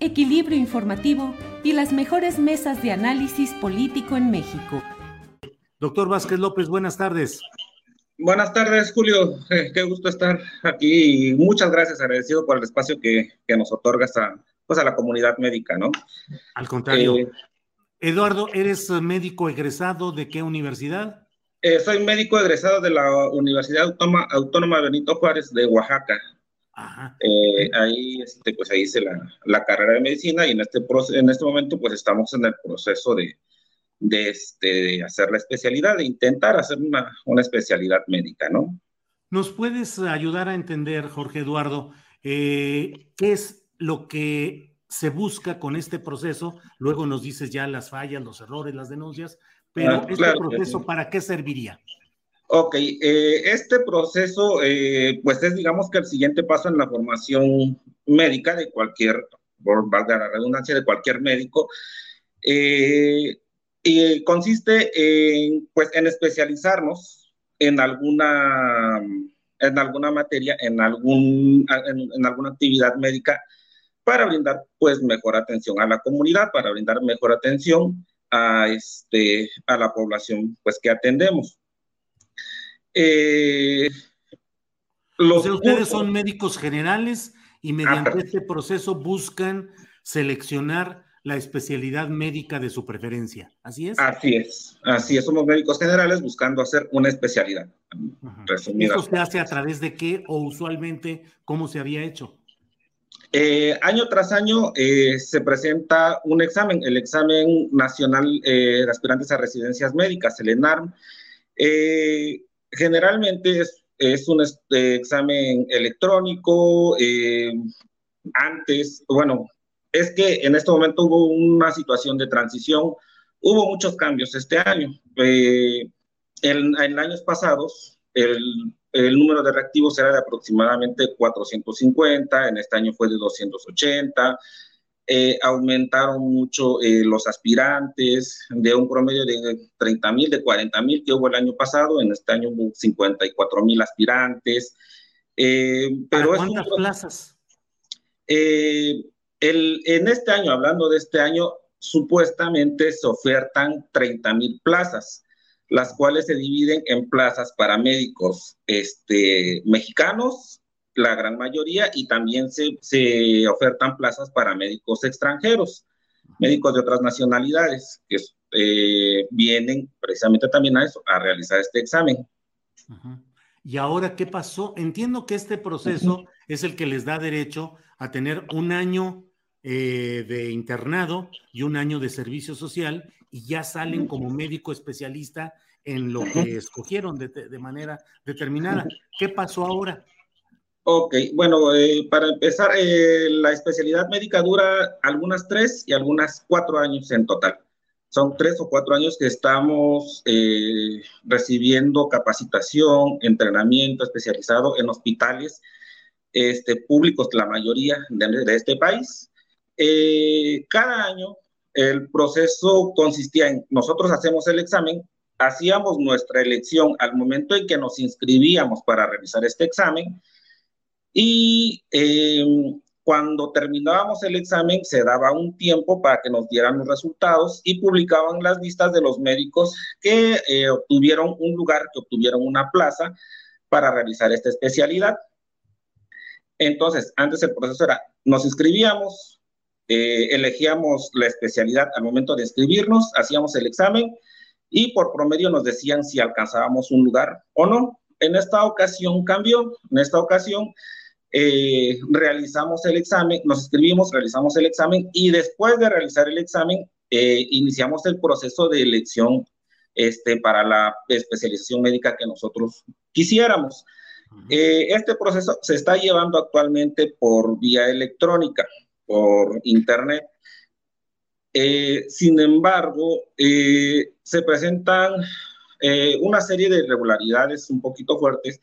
equilibrio informativo y las mejores mesas de análisis político en México. Doctor Vázquez López, buenas tardes. Buenas tardes, Julio. Eh, qué gusto estar aquí y muchas gracias, agradecido por el espacio que, que nos otorgas a, pues, a la comunidad médica, ¿no? Al contrario. Eh, Eduardo, ¿eres médico egresado de qué universidad? Eh, soy médico egresado de la Universidad Autónoma, Autónoma Benito Juárez de Oaxaca. Eh, ahí, este, pues ahí hice la, la, carrera de medicina y en este, en este momento pues estamos en el proceso de, de, este, de hacer la especialidad, de intentar hacer una, una, especialidad médica, ¿no? ¿Nos puedes ayudar a entender, Jorge Eduardo, eh, qué es lo que se busca con este proceso? Luego nos dices ya las fallas, los errores, las denuncias, pero ah, este proceso, ¿para qué serviría? Ok, eh, este proceso, eh, pues es digamos que el siguiente paso en la formación médica de cualquier, por valga la redundancia, de cualquier médico, eh, y consiste en, pues, en especializarnos en alguna, en alguna materia, en, algún, en, en alguna actividad médica para brindar, pues, mejor atención a la comunidad, para brindar mejor atención a, este, a la población, pues, que atendemos. Eh, los ustedes son médicos generales y mediante este proceso buscan seleccionar la especialidad médica de su preferencia. ¿Así es? Así es, así es. Somos médicos generales buscando hacer una especialidad. ¿Eso se hace a través de qué o usualmente cómo se había hecho? Eh, año tras año eh, se presenta un examen, el examen nacional eh, de aspirantes a residencias médicas, el ENARM. Eh, generalmente es, un este, examen electrónico. Eh, antes, bueno, es que en este momento hubo una situación de transición, hubo muchos cambios este año. Eh, en, años pasados, el, el, número de reactivos era de aproximadamente 450, en este año fue de 280. Eh, aumentaron mucho eh, los aspirantes de un promedio de 30 mil, de 40 mil que hubo el año pasado, en este año hubo 54 mil aspirantes. Eh, pero ¿Cuántas plazas? El, en este año, hablando de este año, supuestamente se ofertan 30 mil plazas, las cuales se dividen en plazas para médicos este, mexicanos, la gran mayoría, y también se, se ofertan plazas para médicos extranjeros, médicos de otras nacionalidades, que eh, vienen precisamente también a eso, a realizar este examen. ¿Y ahora qué pasó? Entiendo que este proceso es el que les da derecho a tener un año eh, de internado y un año de servicio social y ya salen como médico especialista en lo que escogieron de, de manera determinada. ¿Qué pasó ahora? Ok, bueno, eh, para empezar, eh, la especialidad médica dura algunas tres y algunas cuatro años en total. Son tres o cuatro años que estamos eh, recibiendo capacitación, entrenamiento especializado en hospitales este, públicos, la mayoría de, de este país. cada año el proceso consistía en, nosotros hacemos el examen, hacíamos nuestra elección al momento en que nos inscribíamos para realizar este examen, y eh, cuando terminábamos el examen se daba un tiempo para que nos dieran los resultados y publicaban las listas de los médicos que eh, obtuvieron un lugar, que obtuvieron una plaza para realizar esta especialidad. Entonces, antes el proceso era, nos inscribíamos, eh, elegíamos la especialidad al momento de inscribirnos, hacíamos el examen y por promedio nos decían si alcanzábamos un lugar o no. En esta ocasión cambió, en esta ocasión eh, realizamos el examen, nos inscribimos, realizamos el examen y después de realizar el examen eh, iniciamos el proceso de elección este, para la especialización médica que nosotros quisiéramos. Eh, este proceso se está llevando actualmente por vía electrónica, por internet. sin embargo, se presentan una serie de irregularidades un poquito fuertes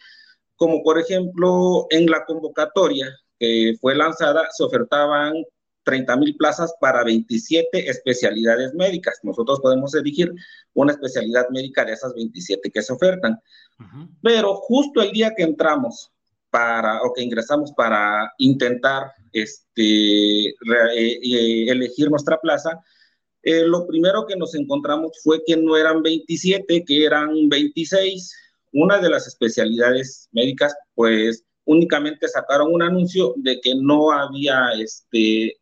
como por ejemplo en la convocatoria que fue lanzada se ofertaban 30 mil plazas para 27 especialidades médicas. Nosotros podemos elegir una especialidad médica de esas 27 que se ofertan. Pero justo el día que entramos para, o que ingresamos para intentar este, eh, eh, elegir nuestra plaza, eh, lo primero que nos encontramos fue que no eran 27, que eran 26 una de las especialidades médicas, pues únicamente sacaron un anuncio de que no había, este,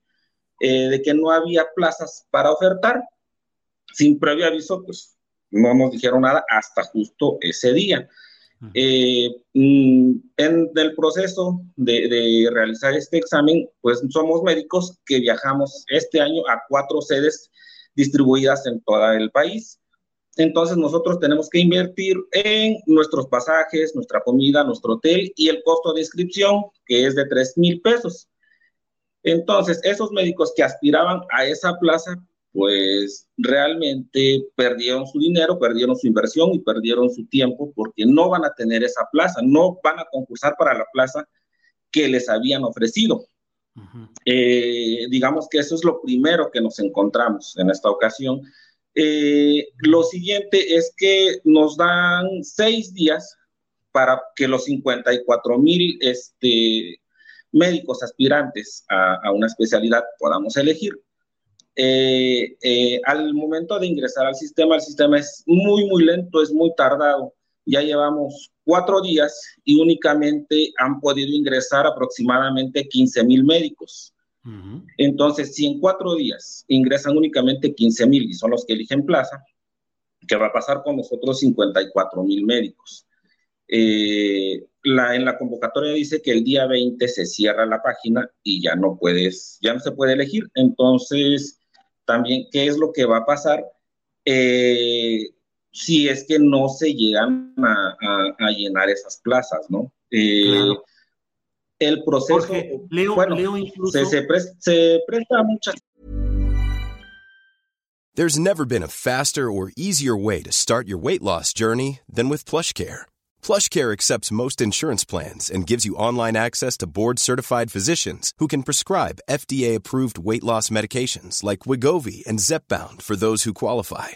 eh, de que no había plazas para ofertar. Sin previo aviso, pues no nos dijeron nada hasta justo ese día. Eh, mm, en el proceso de, de, realizar este examen, pues somos médicos que viajamos este año a cuatro sedes distribuidas en todo el país. Entonces nosotros tenemos que invertir en nuestros pasajes, nuestra comida, nuestro hotel y el costo de inscripción, que es de 3 mil pesos. Entonces, esos médicos que aspiraban a esa plaza, pues realmente perdieron su dinero, perdieron su inversión y perdieron su tiempo porque no van a tener esa plaza, no van a concursar para la plaza que les habían ofrecido. Eh, digamos que eso es lo primero que nos encontramos en esta ocasión eh, lo siguiente es que nos dan seis días para que los 54 mil este, médicos aspirantes a, una especialidad podamos elegir. Eh, al momento de ingresar al sistema, el sistema es muy, muy lento, es muy tardado. Ya llevamos cuatro días y únicamente han podido ingresar aproximadamente 15 mil médicos. Entonces, si en cuatro días ingresan únicamente 15 mil y son los que eligen plaza, ¿qué va a pasar con nosotros 54 mil médicos? Eh, la, en la convocatoria dice que el día 20 se cierra la página y ya no puedes, ya no se puede elegir. Entonces, también, ¿qué es lo que va a pasar? Eh, si es que no se llegan a, llenar esas plazas, ¿no? Eh, el proceso, Jorge, Leo, bueno, Leo incluso... se, se, pre se presta muchas. There's never been a faster or easier way to start your weight loss journey than with PlushCare. PlushCare accepts most insurance plans and gives you online access to board-certified physicians who can prescribe FDA-approved weight loss medications like Wigovi and Zepbound for those who qualify.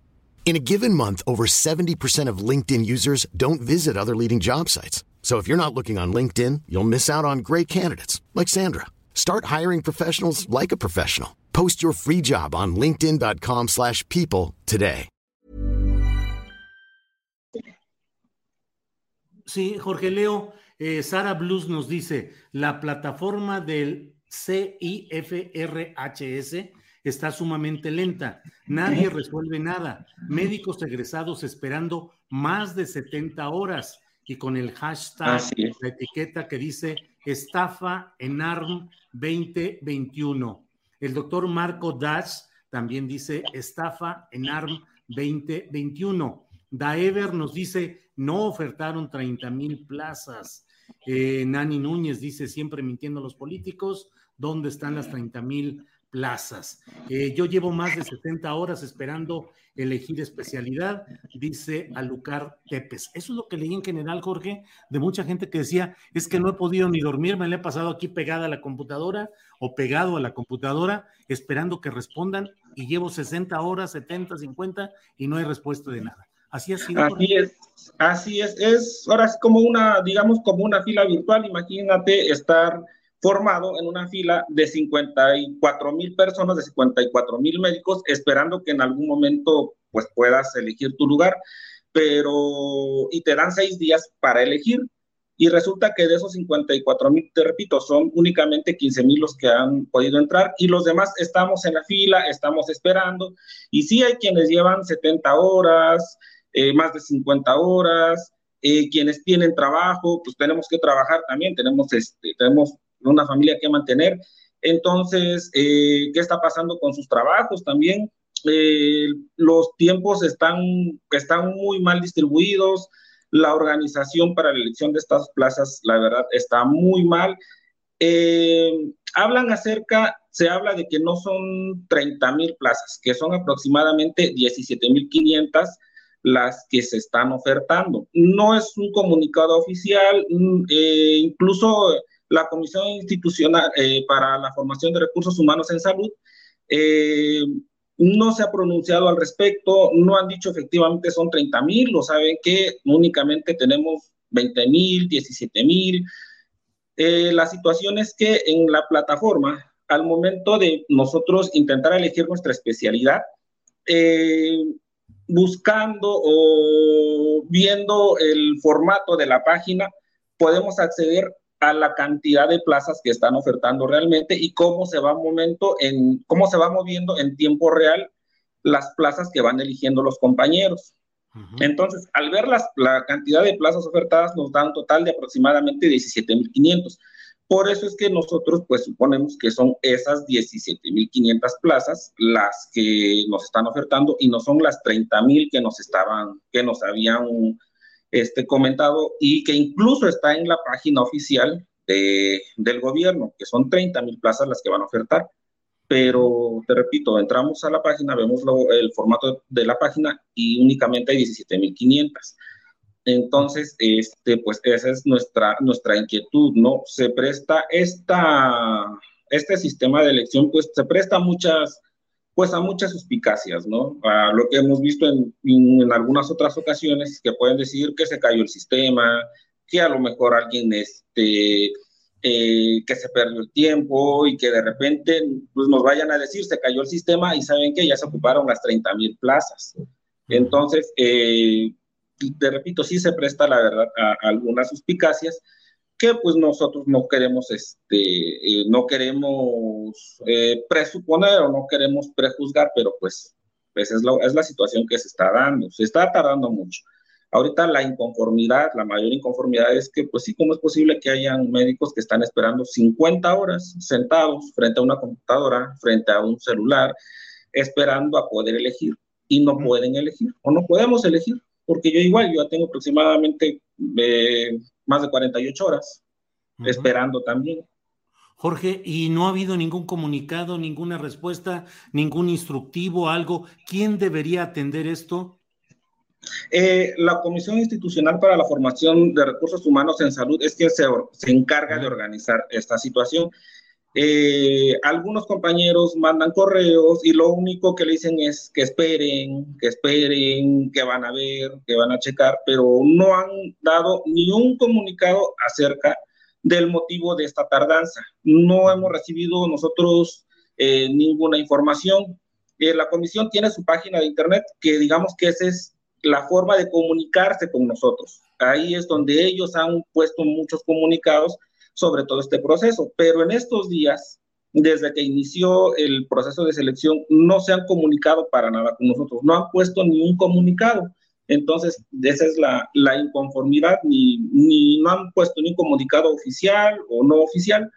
In a given month, over 70% of LinkedIn users don't visit other leading job sites. So if you're not looking on LinkedIn, you'll miss out on great candidates like Sandra. Start hiring professionals like a professional. Post your free job on linkedin.com/people today. Sí, Jorge Leo, eh, Sara Blues nos dice, la plataforma del CIFRHS está sumamente lenta. Nadie resuelve nada. Médicos egresados esperando más de 70 horas y con el hashtag, la etiqueta que dice estafa en ARM 2021. El doctor Marco Dash también dice estafa en ARM 2021. Daever nos dice no ofertaron 30 mil plazas. Eh, Nani Núñez dice siempre mintiendo los políticos. dónde están las 30 mil plazas. Eh, yo llevo más de 70 horas esperando elegir especialidad, dice Alucar Tepes. Eso es lo que leí en general, Jorge, de mucha gente que decía, es que no he podido ni dormir, me le he pasado aquí pegada a la computadora o pegado a la computadora esperando que respondan y llevo 60 horas, 70, 50 y no hay respuesta de nada. Así es. Así es, así es. Es ahora es como una, digamos, como una fila virtual. Imagínate estar formado en una fila de 54 mil personas, de 54 mil médicos, esperando que en algún momento pues puedas elegir tu lugar, pero y te dan seis días para elegir. Y resulta que de esos 54 mil, te repito, son únicamente 15 mil los que han podido entrar y los demás estamos en la fila, estamos esperando. Y sí hay quienes llevan 70 horas, eh, más de 50 horas, eh, quienes tienen trabajo, pues tenemos que trabajar también, tenemos, este, tenemos una familia que mantener. Entonces, eh, ¿qué está pasando con sus trabajos también? Eh, los tiempos están, están muy mal distribuidos, la organización para la elección de estas plazas, la verdad, está muy mal. Eh, hablan acerca, se habla de que no son 30 mil plazas, que son aproximadamente 17 mil 500 las que se están ofertando. No es un comunicado oficial, mm, incluso la Comisión Institucional eh, para la Formación de Recursos Humanos en Salud eh, no se ha pronunciado al respecto, no han dicho efectivamente son 30 mil, lo saben que únicamente tenemos 20 mil, 17 mil. Eh, la situación es que en la plataforma, al momento de nosotros intentar elegir nuestra especialidad, buscando o viendo el formato de la página, podemos acceder a la cantidad de plazas que están ofertando realmente y cómo se va momento en cómo se va moviendo en tiempo real las plazas que van eligiendo los compañeros. Entonces, al ver las, la cantidad de plazas ofertadas, nos da un total de aproximadamente 17.500. Por eso es que nosotros, pues, suponemos que son esas 17.500 plazas las que nos están ofertando y no son las 30.000 que nos estaban, que nos habían este, comentado y que incluso está en la página oficial de, del gobierno, que son 30 mil plazas las que van a ofertar. Pero te repito, entramos a la página, vemos el formato de la página y únicamente hay 17 mil 500. Entonces, este, pues esa es nuestra, nuestra inquietud, ¿no? Se presta esta, este sistema de elección, pues se presta muchas pues a muchas suspicacias, ¿no? A lo que hemos visto en, en, algunas otras ocasiones, que pueden decir que se cayó el sistema, que a lo mejor alguien, este, eh, que se perdió el tiempo y que de repente pues, nos vayan a decir se cayó el sistema y saben que ya se ocuparon las 30 mil plazas. Entonces, eh, te repito, sí se presta la verdad a, a algunas suspicacias que pues nosotros no queremos, este, eh, no queremos eh, presuponer o no queremos prejuzgar, pero pues, pues es, la, es la situación que se está dando, se está tardando mucho. Ahorita la inconformidad, la mayor inconformidad es que, pues sí, ¿cómo es posible que hayan médicos que están esperando 50 horas sentados frente a una computadora, frente a un celular, esperando a poder elegir y no pueden elegir o no podemos elegir? Porque yo igual, yo ya tengo aproximadamente eh, más de 48 horas, esperando también. Jorge, ¿y no ha habido ningún comunicado, ninguna respuesta, ningún instructivo, algo? ¿Quién debería atender esto? Eh, la Comisión Institucional para la Formación de Recursos Humanos en Salud es quien se, se encarga de organizar esta situación. Eh, algunos compañeros mandan correos y lo único que le dicen es que esperen, que esperen, que van a ver, que van a checar, pero no han dado ni un comunicado acerca del motivo de esta tardanza. No hemos recibido nosotros eh, ninguna información. Eh, la comisión tiene su página de internet que digamos que esa es la forma de comunicarse con nosotros. Ahí es donde ellos han puesto muchos comunicados sobre todo este proceso. Pero en estos días, desde que inició el proceso de selección, no se han comunicado para nada con nosotros, no han puesto ni un comunicado. Entonces, esa es la, la inconformidad, ni, ni no han puesto ni un comunicado oficial o no oficial.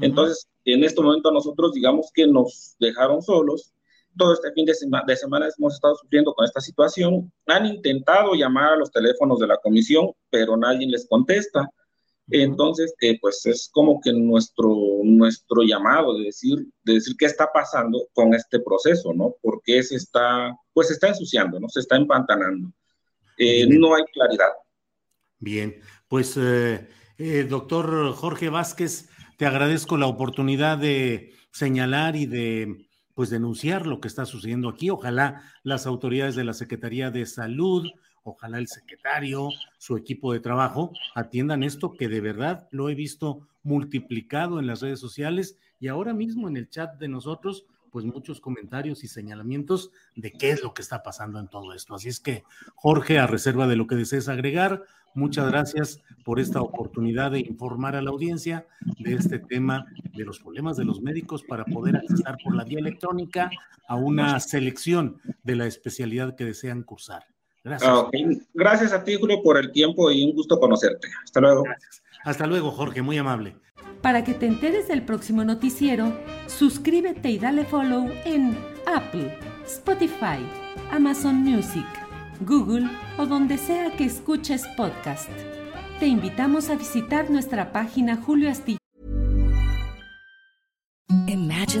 Entonces, en este momento nosotros digamos que nos dejaron solos. Todo este fin de, de semana hemos estado sufriendo con esta situación. Han intentado llamar a los teléfonos de la comisión, pero nadie les contesta. Entonces, eh, pues es como que nuestro, nuestro llamado de decir, de decir qué está pasando con este proceso, ¿no? Porque se está, pues se está ensuciando, ¿no? Se está empantanando. Eh, no hay claridad. Bien, pues eh, doctor Jorge Vázquez, te agradezco la oportunidad de señalar y de pues denunciar lo que está sucediendo aquí. Ojalá las autoridades de la Secretaría de Salud, ojalá el secretario, su equipo de trabajo atiendan esto que de verdad lo he visto multiplicado en las redes sociales y ahora mismo en el chat de nosotros, pues muchos comentarios y señalamientos de qué es lo que está pasando en todo esto. Así es que, Jorge, a reserva de lo que desees agregar, muchas gracias por esta oportunidad de informar a la audiencia de este tema de los problemas de los médicos para poder acceder por la vía electrónica a una selección de la especialidad que desean cursar. Gracias. Ah, Gracias a ti, Julio, por el tiempo y un gusto conocerte. Hasta luego. Hasta luego, Jorge, muy amable. Para que te enteres del próximo noticiero, suscríbete y dale follow en Apple, Spotify, Amazon Music, Google o donde sea que escuches podcast. Te invitamos a visitar nuestra página Julio